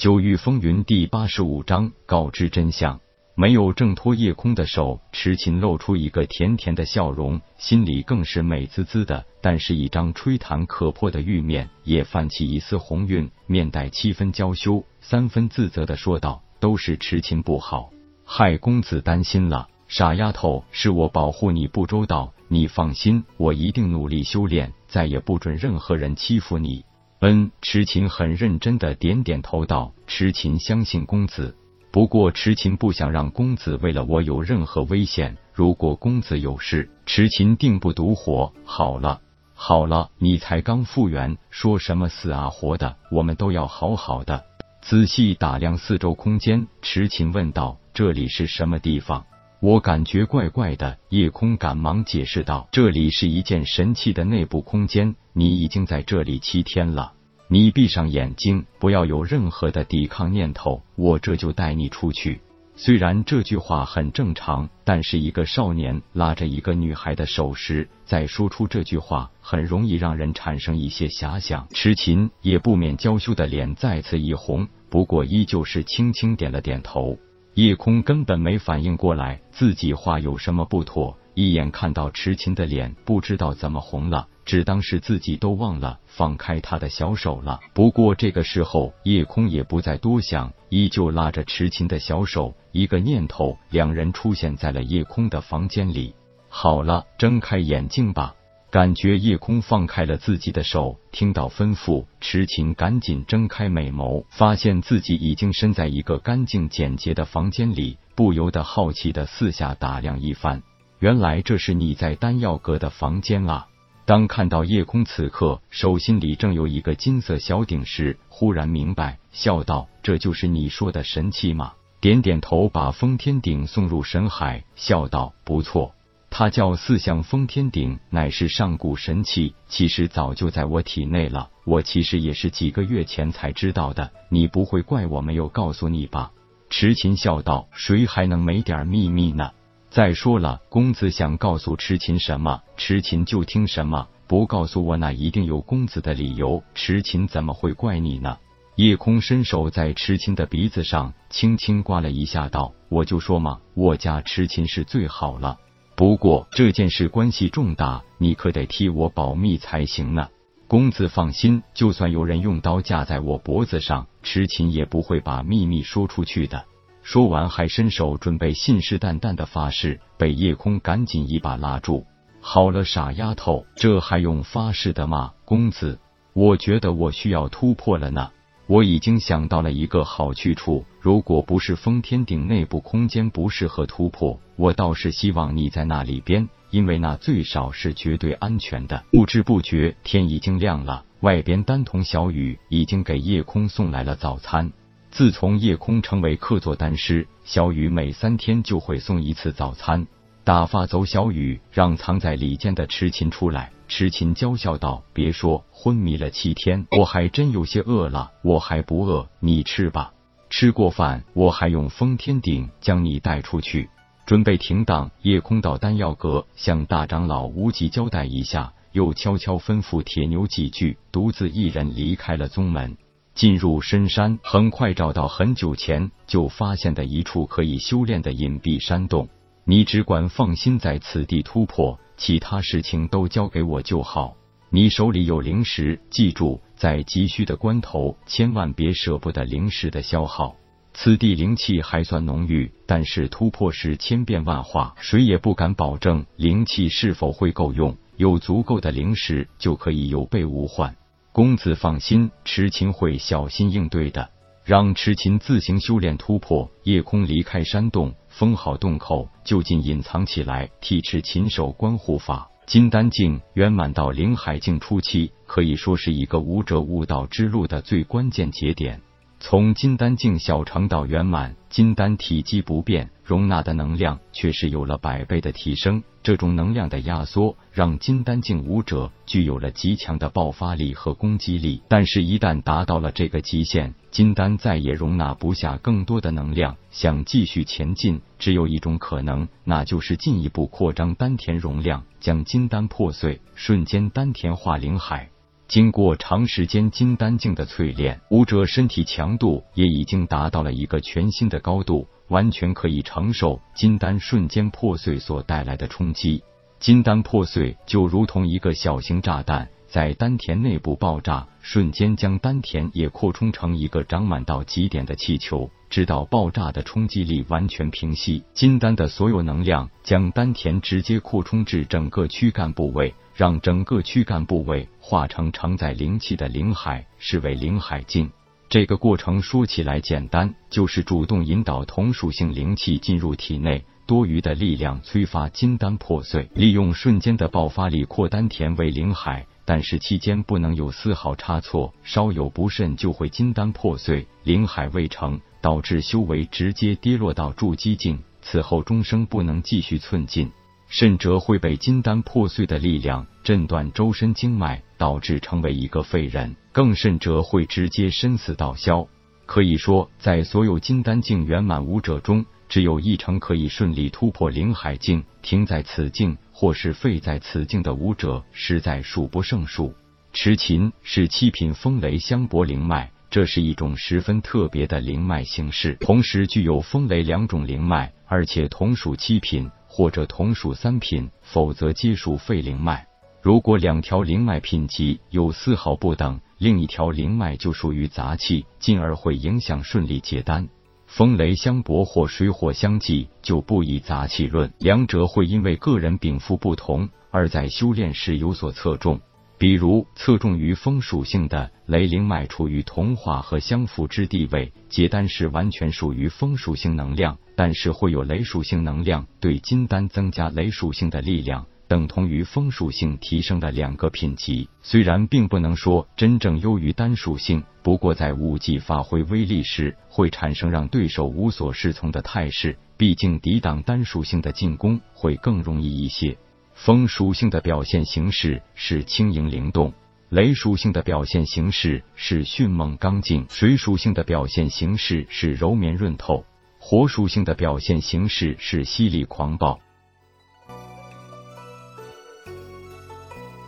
九域风云第八十五章告知真相。没有挣脱叶空的手，痴情露出一个甜甜的笑容，心里更是美滋滋的。但是，一张吹弹可破的玉面也泛起一丝红晕，面带七分娇羞，三分自责的说道：“都是痴情不好，害公子担心了。傻丫头，是我保护你不周到，你放心，我一定努力修炼，再也不准任何人欺负你。”嗯，痴琴很认真的点点头道：“痴琴相信公子，不过痴琴不想让公子为了我有任何危险。如果公子有事，痴琴定不独活。好了，好了，你才刚复原，说什么死啊活的，我们都要好好的。”仔细打量四周空间，痴琴问道：“这里是什么地方？我感觉怪怪的。”夜空赶忙解释道：“这里是一件神器的内部空间。”你已经在这里七天了，你闭上眼睛，不要有任何的抵抗念头，我这就带你出去。虽然这句话很正常，但是一个少年拉着一个女孩的手时，再说出这句话，很容易让人产生一些遐想。痴情也不免娇羞的脸再次一红，不过依旧是轻轻点了点头。夜空根本没反应过来自己话有什么不妥，一眼看到痴情的脸，不知道怎么红了。只当是自己都忘了放开他的小手了。不过这个时候，夜空也不再多想，依旧拉着痴情的小手。一个念头，两人出现在了夜空的房间里。好了，睁开眼睛吧。感觉夜空放开了自己的手，听到吩咐，痴情赶紧睁开美眸，发现自己已经身在一个干净简洁的房间里，不由得好奇的四下打量一番。原来这是你在丹药阁的房间啊！当看到夜空此刻手心里正有一个金色小鼎时，忽然明白，笑道：“这就是你说的神器吗？”点点头，把封天鼎送入神海，笑道：“不错，它叫四象封天鼎，乃是上古神器，其实早就在我体内了。我其实也是几个月前才知道的，你不会怪我没有告诉你吧？”痴琴笑道：“谁还能没点秘密呢？”再说了，公子想告诉痴琴什么，痴琴就听什么。不告诉我，那一定有公子的理由。痴琴怎么会怪你呢？夜空伸手在痴琴的鼻子上轻轻刮了一下，道：“我就说嘛，我家痴琴是最好了。不过这件事关系重大，你可得替我保密才行呢。公子放心，就算有人用刀架在我脖子上，痴琴也不会把秘密说出去的。”说完，还伸手准备信誓旦旦的发誓，被夜空赶紧一把拉住。好了，傻丫头，这还用发誓的吗？公子，我觉得我需要突破了呢。我已经想到了一个好去处，如果不是封天顶内部空间不适合突破，我倒是希望你在那里边，因为那最少是绝对安全的。不知不觉，天已经亮了，外边丹童小雨已经给夜空送来了早餐。自从夜空成为客座丹师，小雨每三天就会送一次早餐。打发走小雨，让藏在里间的痴琴出来。痴琴娇笑道：“别说昏迷了七天，我还真有些饿了。我还不饿，你吃吧。吃过饭，我还用封天鼎将你带出去，准备停当。”夜空到丹药阁向大长老无极交代一下，又悄悄吩咐铁牛几句，独自一人离开了宗门。进入深山，很快找到很久前就发现的一处可以修炼的隐蔽山洞。你只管放心在此地突破，其他事情都交给我就好。你手里有灵石，记住，在急需的关头，千万别舍不得灵石的消耗。此地灵气还算浓郁，但是突破时千变万化，谁也不敢保证灵气是否会够用。有足够的灵石，就可以有备无患。公子放心，痴琴会小心应对的。让痴琴自行修炼突破。夜空离开山洞，封好洞口，就近隐藏起来，替持禽兽观护法。金丹境圆满到灵海境初期，可以说是一个武者悟道之路的最关键节点。从金丹境小成到圆满，金丹体积不变，容纳的能量却是有了百倍的提升。这种能量的压缩，让金丹境武者具有了极强的爆发力和攻击力。但是，一旦达到了这个极限，金丹再也容纳不下更多的能量。想继续前进，只有一种可能，那就是进一步扩张丹田容量，将金丹破碎，瞬间丹田化灵海。经过长时间金丹境的淬炼，武者身体强度也已经达到了一个全新的高度，完全可以承受金丹瞬间破碎所带来的冲击。金丹破碎就如同一个小型炸弹在丹田内部爆炸，瞬间将丹田也扩充成一个长满到极点的气球。直到爆炸的冲击力完全平息，金丹的所有能量将丹田直接扩充至整个躯干部位，让整个躯干部位化成承载灵气的灵海，视为灵海境。这个过程说起来简单，就是主动引导同属性灵气进入体内，多余的力量催发金丹破碎，利用瞬间的爆发力扩丹田为灵海。但是期间不能有丝毫差错，稍有不慎就会金丹破碎，灵海未成。导致修为直接跌落到筑基境，此后终生不能继续寸进，甚者会被金丹破碎的力量震断周身经脉，导致成为一个废人；更甚者会直接身死道消。可以说，在所有金丹境圆满武者中，只有一成可以顺利突破灵海境，停在此境或是废在此境的武者，实在数不胜数。持琴是七品风雷香柏灵脉。这是一种十分特别的灵脉形式，同时具有风雷两种灵脉，而且同属七品或者同属三品，否则皆属废灵脉。如果两条灵脉品级有丝毫不等，另一条灵脉就属于杂气，进而会影响顺利结丹。风雷相搏或水火相济，就不以杂气论，两者会因为个人禀赋不同，而在修炼时有所侧重。比如侧重于风属性的雷灵脉处于同化和相符之地位，结丹时完全属于风属性能量，但是会有雷属性能量对金丹增加雷属性的力量，等同于风属性提升的两个品级。虽然并不能说真正优于单属性，不过在武技发挥威力时，会产生让对手无所适从的态势。毕竟抵挡单属性的进攻会更容易一些。风属性的表现形式是轻盈灵动，雷属性的表现形式是迅猛刚劲，水属性的表现形式是柔绵润透，火属性的表现形式是犀利狂暴。